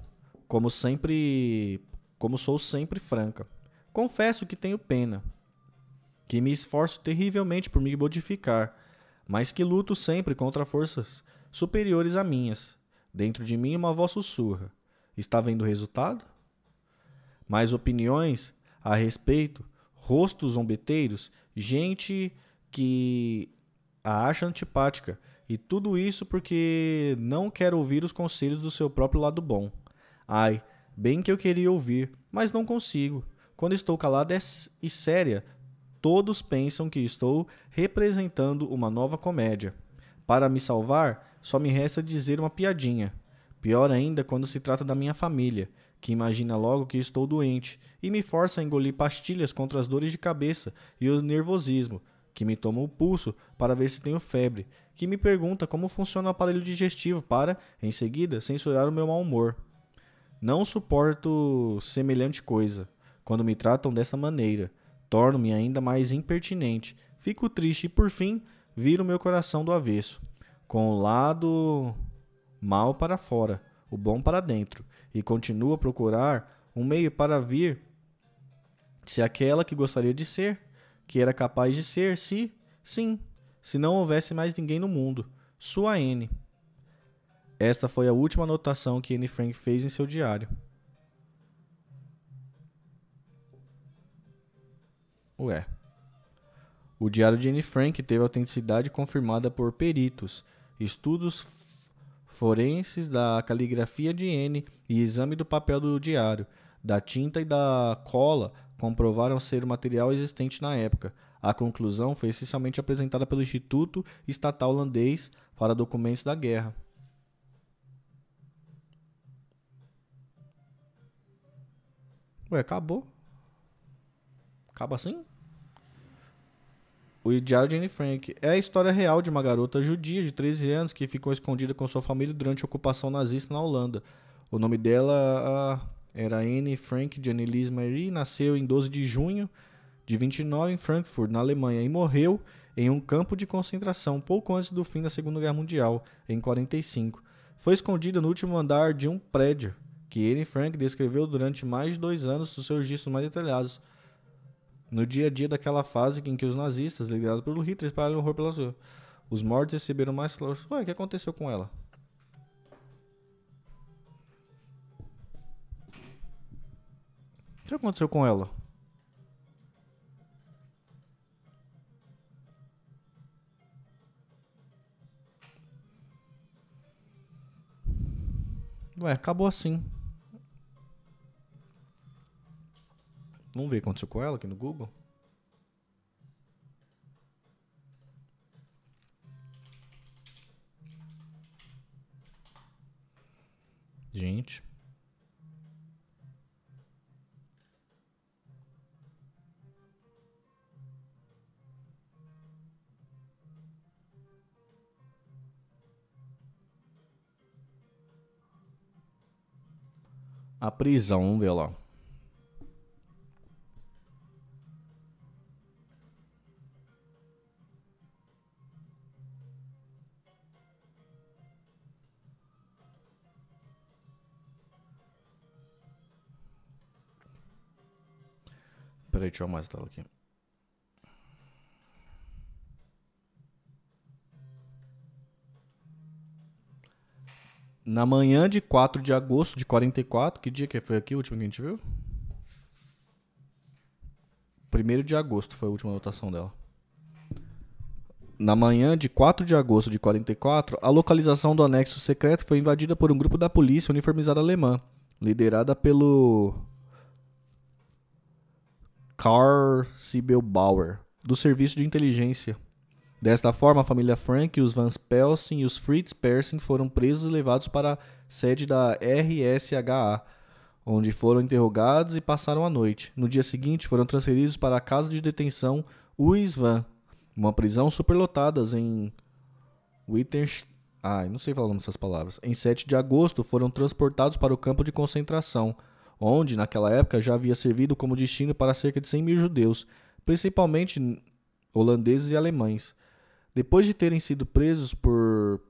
como sempre, como sou sempre franca. Confesso que tenho pena, que me esforço terrivelmente por me modificar, mas que luto sempre contra forças superiores a minhas. Dentro de mim uma voz sussurra. Está vendo o resultado? Mais opiniões a respeito, rostos zombeteiros, gente que a acha antipática, e tudo isso porque não quer ouvir os conselhos do seu próprio lado bom. Ai, bem que eu queria ouvir, mas não consigo. Quando estou calada e séria, todos pensam que estou representando uma nova comédia. Para me salvar, só me resta dizer uma piadinha. Pior ainda quando se trata da minha família, que imagina logo que estou doente e me força a engolir pastilhas contra as dores de cabeça e o nervosismo, que me toma o pulso para ver se tenho febre, que me pergunta como funciona o aparelho digestivo para, em seguida, censurar o meu mau humor. Não suporto semelhante coisa. Quando me tratam dessa maneira, torno-me ainda mais impertinente. Fico triste e, por fim, viro meu coração do avesso com o lado mal para fora, o bom para dentro, e continua a procurar um meio para vir se aquela que gostaria de ser, que era capaz de ser, se, sim, se não houvesse mais ninguém no mundo, sua N. Esta foi a última anotação que Anne Frank fez em seu diário. Ué. O diário de Anne Frank teve autenticidade confirmada por peritos, estudos forenses da caligrafia de N e exame do papel do diário, da tinta e da cola comprovaram ser o material existente na época. A conclusão foi essencialmente apresentada pelo Instituto Estatal Holandês para Documentos da Guerra. Ué, acabou. Acaba assim? O Diário de Anne Frank é a história real de uma garota judia de 13 anos que ficou escondida com sua família durante a ocupação nazista na Holanda. O nome dela era Anne Frank Janelise Marie, nasceu em 12 de junho de 29 em Frankfurt, na Alemanha, e morreu em um campo de concentração pouco antes do fim da Segunda Guerra Mundial, em 45. Foi escondida no último andar de um prédio que Anne Frank descreveu durante mais de dois anos nos seus registros mais detalhados no dia a dia daquela fase em que os nazistas, liderados pelo Hitler, espalharam horror pela rua. Os mortos receberam mais flores. Ué, o que aconteceu com ela? O que aconteceu com ela? Ué, acabou assim. Vamos ver o que aconteceu com ela aqui no Google. Gente. A prisão, vamos ver lá. Peraí, deixa eu mais tela aqui. Na manhã de 4 de agosto de 44, que dia que foi aqui o último que a gente viu? 1 de agosto foi a última anotação dela. Na manhã de 4 de agosto de 44, a localização do anexo secreto foi invadida por um grupo da polícia uniformizada alemã, liderada pelo Carl Sibelbauer, do Serviço de Inteligência. Desta forma, a família Frank, os Van Pelsen e os Fritz Persing foram presos e levados para a sede da RSHA, onde foram interrogados e passaram a noite. No dia seguinte, foram transferidos para a casa de detenção Uisvan, uma prisão superlotada em Wittgenstein. Ah, não sei falar o nome dessas palavras. Em 7 de agosto, foram transportados para o campo de concentração onde, naquela época, já havia servido como destino para cerca de 100 mil judeus, principalmente holandeses e alemães. Depois de terem sido presos por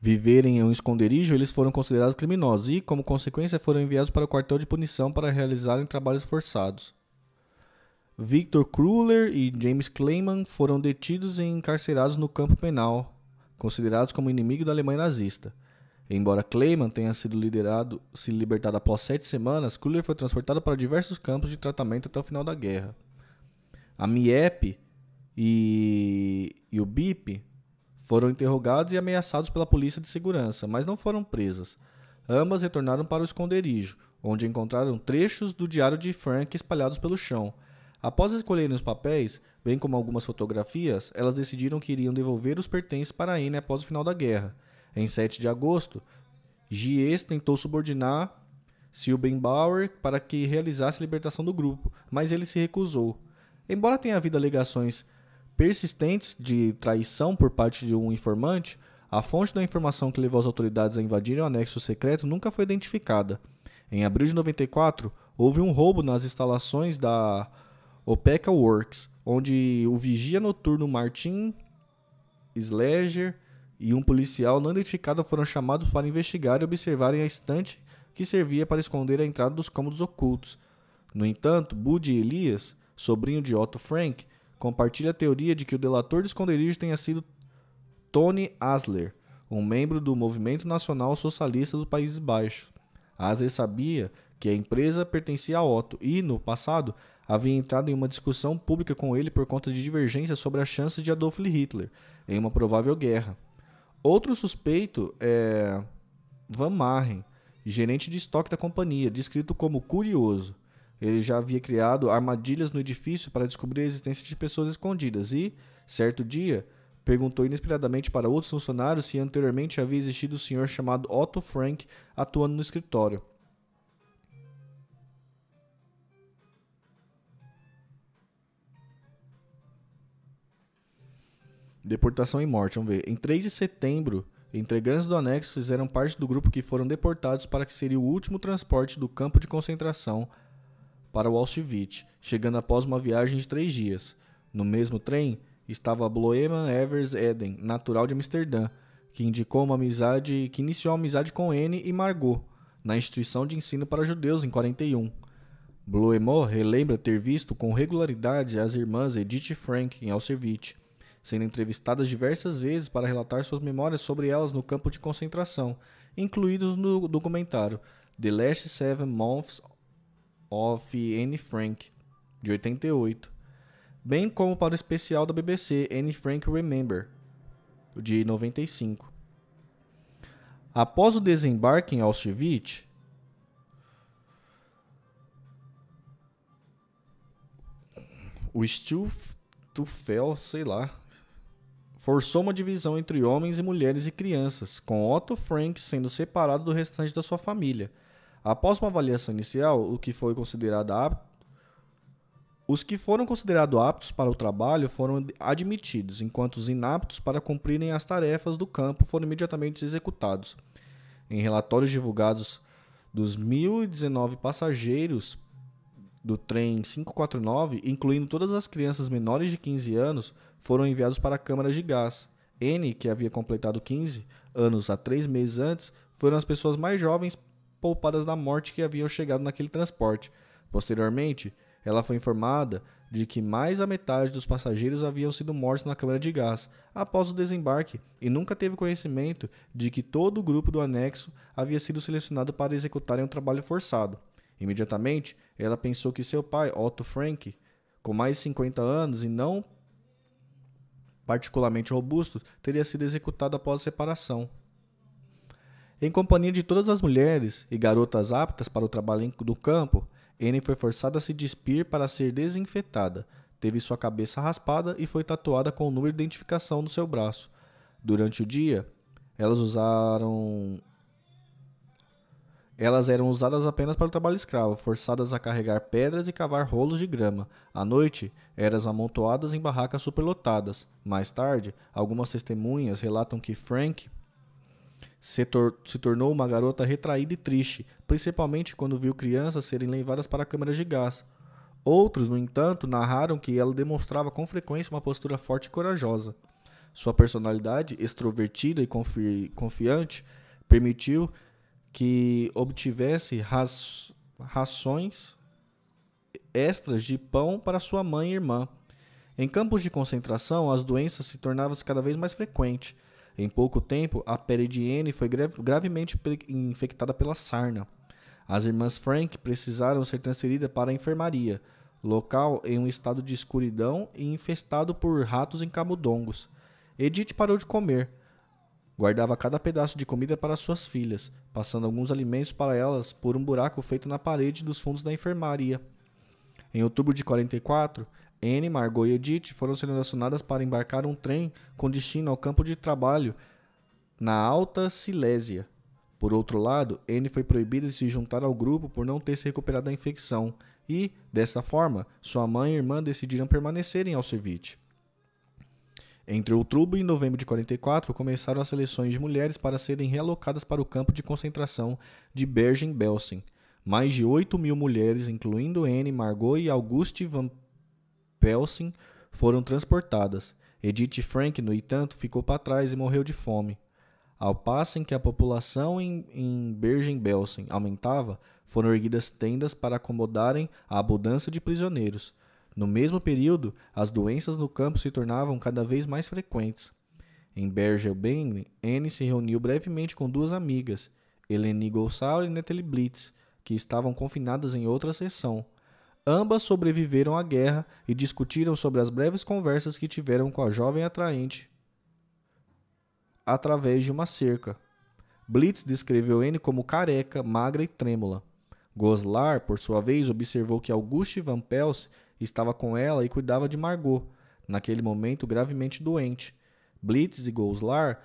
viverem em um esconderijo, eles foram considerados criminosos e, como consequência, foram enviados para o quartel de punição para realizarem trabalhos forçados. Victor Kruller e James Kleiman foram detidos e encarcerados no campo penal, considerados como inimigo da Alemanha nazista. Embora Clayman tenha sido liderado, se libertado após sete semanas, Cooler foi transportado para diversos campos de tratamento até o final da guerra. A MIEP e, e o BIP foram interrogados e ameaçados pela polícia de segurança, mas não foram presas. Ambas retornaram para o esconderijo, onde encontraram trechos do diário de Frank espalhados pelo chão. Após escolherem os papéis, bem como algumas fotografias, elas decidiram que iriam devolver os pertences para a Anne após o final da guerra. Em 7 de agosto, Gies tentou subordinar Silbenbauer para que realizasse a libertação do grupo, mas ele se recusou. Embora tenha havido alegações persistentes de traição por parte de um informante, a fonte da informação que levou as autoridades a invadirem o anexo secreto nunca foi identificada. Em abril de 94, houve um roubo nas instalações da Opeca Works, onde o vigia noturno Martin Schleger e um policial não identificado foram chamados para investigar e observarem a estante que servia para esconder a entrada dos cômodos ocultos. No entanto, Bud Elias, sobrinho de Otto Frank, compartilha a teoria de que o delator do esconderijo tenha sido Tony Asler, um membro do Movimento Nacional Socialista dos Países Baixos. Asler sabia que a empresa pertencia a Otto e, no passado, havia entrado em uma discussão pública com ele por conta de divergências sobre as chances de Adolf Hitler em uma provável guerra. Outro suspeito é Van Marren, gerente de estoque da companhia, descrito como curioso. Ele já havia criado armadilhas no edifício para descobrir a existência de pessoas escondidas e, certo dia, perguntou inesperadamente para outros funcionários se anteriormente havia existido um senhor chamado Otto Frank atuando no escritório. Deportação e morte, vamos ver. Em 3 de setembro, entregantes do anexo fizeram parte do grupo que foram deportados para que seria o último transporte do campo de concentração para o Auschwitz, chegando após uma viagem de três dias. No mesmo trem estava Bloeman Evers Eden, natural de Amsterdã, que indicou uma amizade, que iniciou uma amizade com N e Margot na instituição de ensino para judeus em 41. Bloemor relembra ter visto com regularidade as irmãs Edith e Frank em Auschwitz, sendo entrevistadas diversas vezes para relatar suas memórias sobre elas no campo de concentração, incluídos no documentário The Last Seven Months of Anne Frank, de 88, bem como para o especial da BBC Anne Frank Remember, de 95. Após o desembarque em Auschwitz, o Stuffel, sei lá, forçou uma divisão entre homens e mulheres e crianças, com Otto Frank sendo separado do restante da sua família. Após uma avaliação inicial, o que foi considerado apto, os que foram considerados aptos para o trabalho foram admitidos, enquanto os inaptos para cumprirem as tarefas do campo foram imediatamente executados. Em relatórios divulgados dos 1.019 passageiros do trem 549, incluindo todas as crianças menores de 15 anos, foram enviados para câmaras de gás. N, que havia completado 15 anos há três meses antes, foram as pessoas mais jovens poupadas da morte que haviam chegado naquele transporte. Posteriormente, ela foi informada de que mais da metade dos passageiros haviam sido mortos na câmara de gás após o desembarque e nunca teve conhecimento de que todo o grupo do anexo havia sido selecionado para executarem um trabalho forçado. Imediatamente, ela pensou que seu pai, Otto Frank, com mais de 50 anos e não particularmente robusto, teria sido executado após a separação. Em companhia de todas as mulheres e garotas aptas para o trabalho do campo, Anne foi forçada a se despir para ser desinfetada. Teve sua cabeça raspada e foi tatuada com o número de identificação no seu braço. Durante o dia, elas usaram elas eram usadas apenas para o trabalho escravo, forçadas a carregar pedras e cavar rolos de grama. À noite, eram amontoadas em barracas superlotadas. Mais tarde, algumas testemunhas relatam que Frank se, tor se, tornou uma garota retraída e triste, principalmente quando viu crianças serem levadas para câmaras de gás. Outros, no entanto, narraram que ela demonstrava com frequência uma postura forte e corajosa. Sua personalidade, extrovertida e confi confiante, permitiu que obtivesse rações extras de pão para sua mãe e irmã. Em campos de concentração, as doenças se tornavam cada vez mais frequentes. Em pouco tempo, a Anne foi gravemente infectada pela sarna. As irmãs Frank precisaram ser transferidas para a enfermaria, local em um estado de escuridão e infestado por ratos em camundongos. Edith parou de comer, Guardava cada pedaço de comida para suas filhas, passando alguns alimentos para elas por um buraco feito na parede dos fundos da enfermaria. Em outubro de 44, Anne, Margot e Edith foram selecionadas para embarcar um trem com destino ao campo de trabalho na Alta Silésia. Por outro lado, Anne foi proibida de se juntar ao grupo por não ter se recuperado da infecção e, dessa forma, sua mãe e irmã decidiram permanecer em Auschwitz. Entre outubro e novembro de 44, começaram as seleções de mulheres para serem realocadas para o campo de concentração de Bergen-Belsen. Mais de 8 mil mulheres, incluindo Anne, Margot e Auguste van Pelsen, foram transportadas. Edith Frank, no entanto, ficou para trás e morreu de fome. Ao passo em que a população em, em Bergen-Belsen aumentava, foram erguidas tendas para acomodarem a abundância de prisioneiros. No mesmo período, as doenças no campo se tornavam cada vez mais frequentes. Em Bergen-Belsen, Anne se reuniu brevemente com duas amigas, Eleni Gossal e Natalie Blitz, que estavam confinadas em outra seção. Ambas sobreviveram à guerra e discutiram sobre as breves conversas que tiveram com a jovem atraente através de uma cerca. Blitz descreveu Anne como careca, magra e trêmula. Goslar, por sua vez, observou que Auguste Van Pels estava com ela e cuidava de Margot, naquele momento gravemente doente. Blitz e Goslar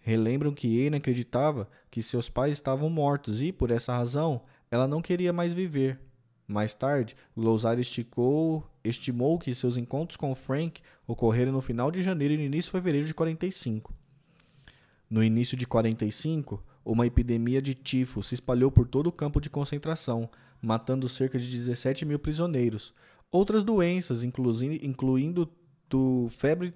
relembram que Anne acreditava que seus pais estavam mortos e, por essa razão, ela não queria mais viver. Mais tarde, Glosar estimou que seus encontros com Frank ocorreram no final de janeiro e no início de fevereiro de 45. No início de 45, uma epidemia de tifo se espalhou por todo o campo de concentração, matando cerca de 17 mil prisioneiros. Outras doenças, incluindo do febre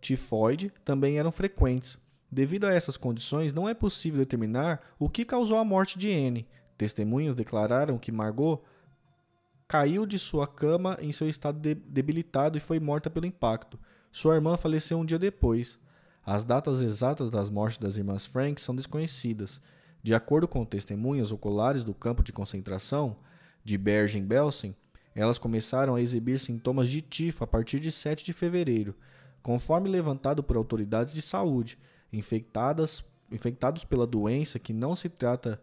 tifoide, também eram frequentes. Devido a essas condições, não é possível determinar o que causou a morte de Anne. Testemunhas declararam que Margot caiu de sua cama em seu estado debilitado e foi morta pelo impacto. Sua irmã faleceu um dia depois. As datas exatas das mortes das irmãs Frank são desconhecidas. De acordo com testemunhas oculares do campo de concentração de Bergen-Belsen, elas começaram a exibir sintomas de tifo a partir de 7 de fevereiro, conforme levantado por autoridades de saúde, infectadas, infectados pela doença que não se trata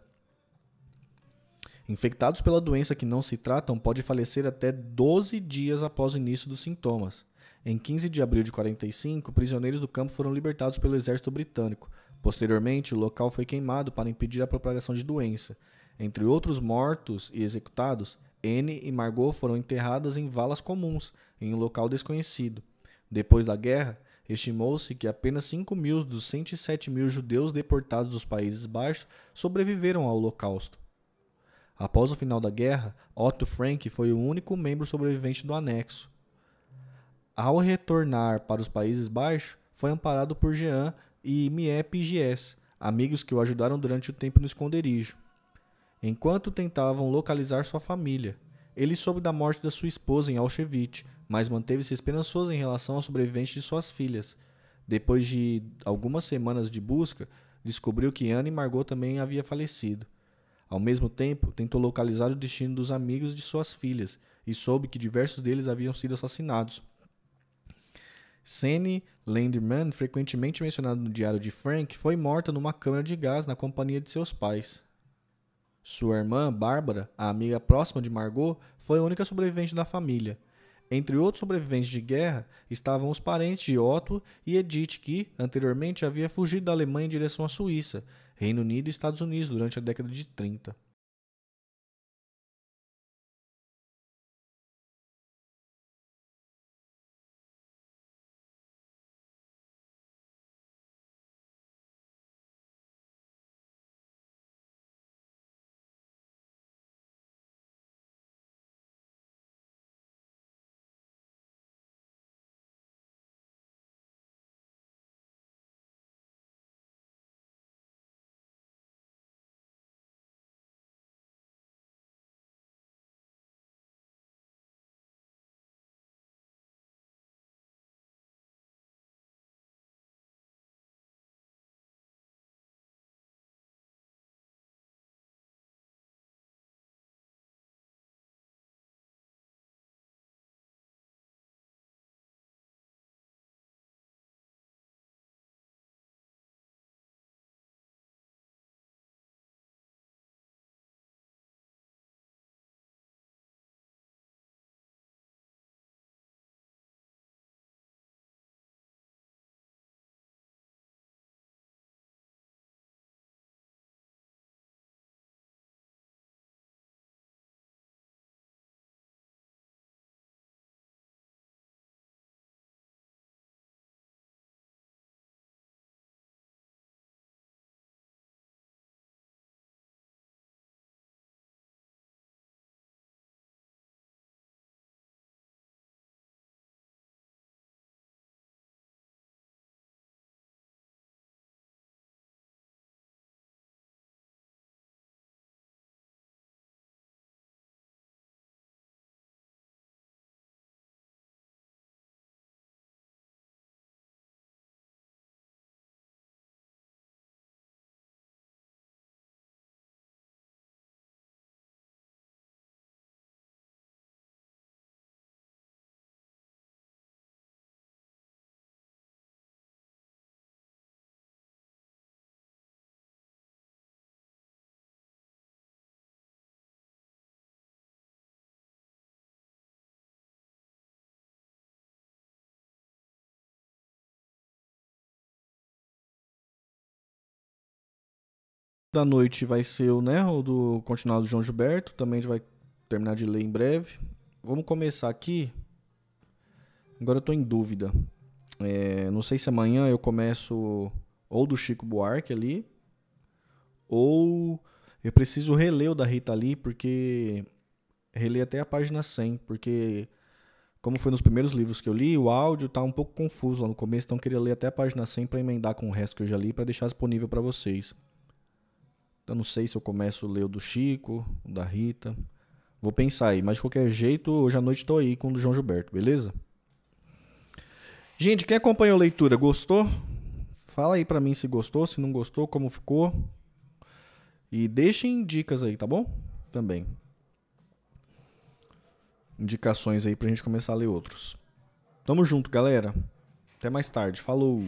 Infectados pela doença que não se tratam pode falecer até 12 dias após o início dos sintomas. Em 15 de abril de 45, prisioneiros do campo foram libertados pelo exército britânico. Posteriormente, o local foi queimado para impedir a propagação de doença. Entre outros mortos e executados, Anne e Margot foram enterradas em valas comuns, em um local desconhecido. Depois da guerra, estimou-se que apenas 5 mil dos 107 mil judeus deportados dos Países Baixos sobreviveram ao Holocausto. Após o final da guerra, Otto Frank foi o único membro sobrevivente do anexo. Ao retornar para os Países Baixos, foi amparado por Jean e Miep Gies, amigos que o ajudaram durante o tempo no esconderijo. Enquanto tentavam localizar sua família, ele soube da morte da sua esposa em Auschwitz, mas manteve-se esperançoso em relação ao sobrevivente de suas filhas. Depois de algumas semanas de busca, descobriu que Anne e Margot também haviam falecido. Ao mesmo tempo, tentou localizar o destino dos amigos de suas filhas e soube que diversos deles haviam sido assassinados. Sene Landerman, frequentemente mencionada no diário de Frank, foi morta numa câmara de gás na companhia de seus pais. Sua irmã, Bárbara, a amiga próxima de Margot, foi a única sobrevivente da família. Entre outros sobreviventes de guerra estavam os parentes de Otto e Edith, que, anteriormente, havia fugido da Alemanha em direção à Suíça, Reino Unido e Estados Unidos durante a década de 30. Da noite vai ser o, né, o do continuado do João Gilberto. Também a gente vai terminar de ler em breve. Vamos começar aqui. Agora eu tô em dúvida. É, não sei se amanhã eu começo ou do Chico Buarque ali, ou eu preciso reler o da Rita Lee, porque reler até a página 100, porque como foi nos primeiros livros que eu li, o áudio tá um pouco confuso lá no começo, então eu queria ler até a página 100 para emendar com o resto que eu já li para deixar disponível para vocês. Então não sei se eu começo a ler o do Chico, o da Rita. Vou pensar aí, mas de qualquer jeito, hoje à noite tô aí com o do João Gilberto, beleza? Gente, quem acompanhou a leitura, gostou? Fala aí para mim se gostou, se não gostou, como ficou. E deixem dicas aí, tá bom? Também. Indicações aí pra gente começar a ler outros. Tamo junto, galera. Até mais tarde. Falou!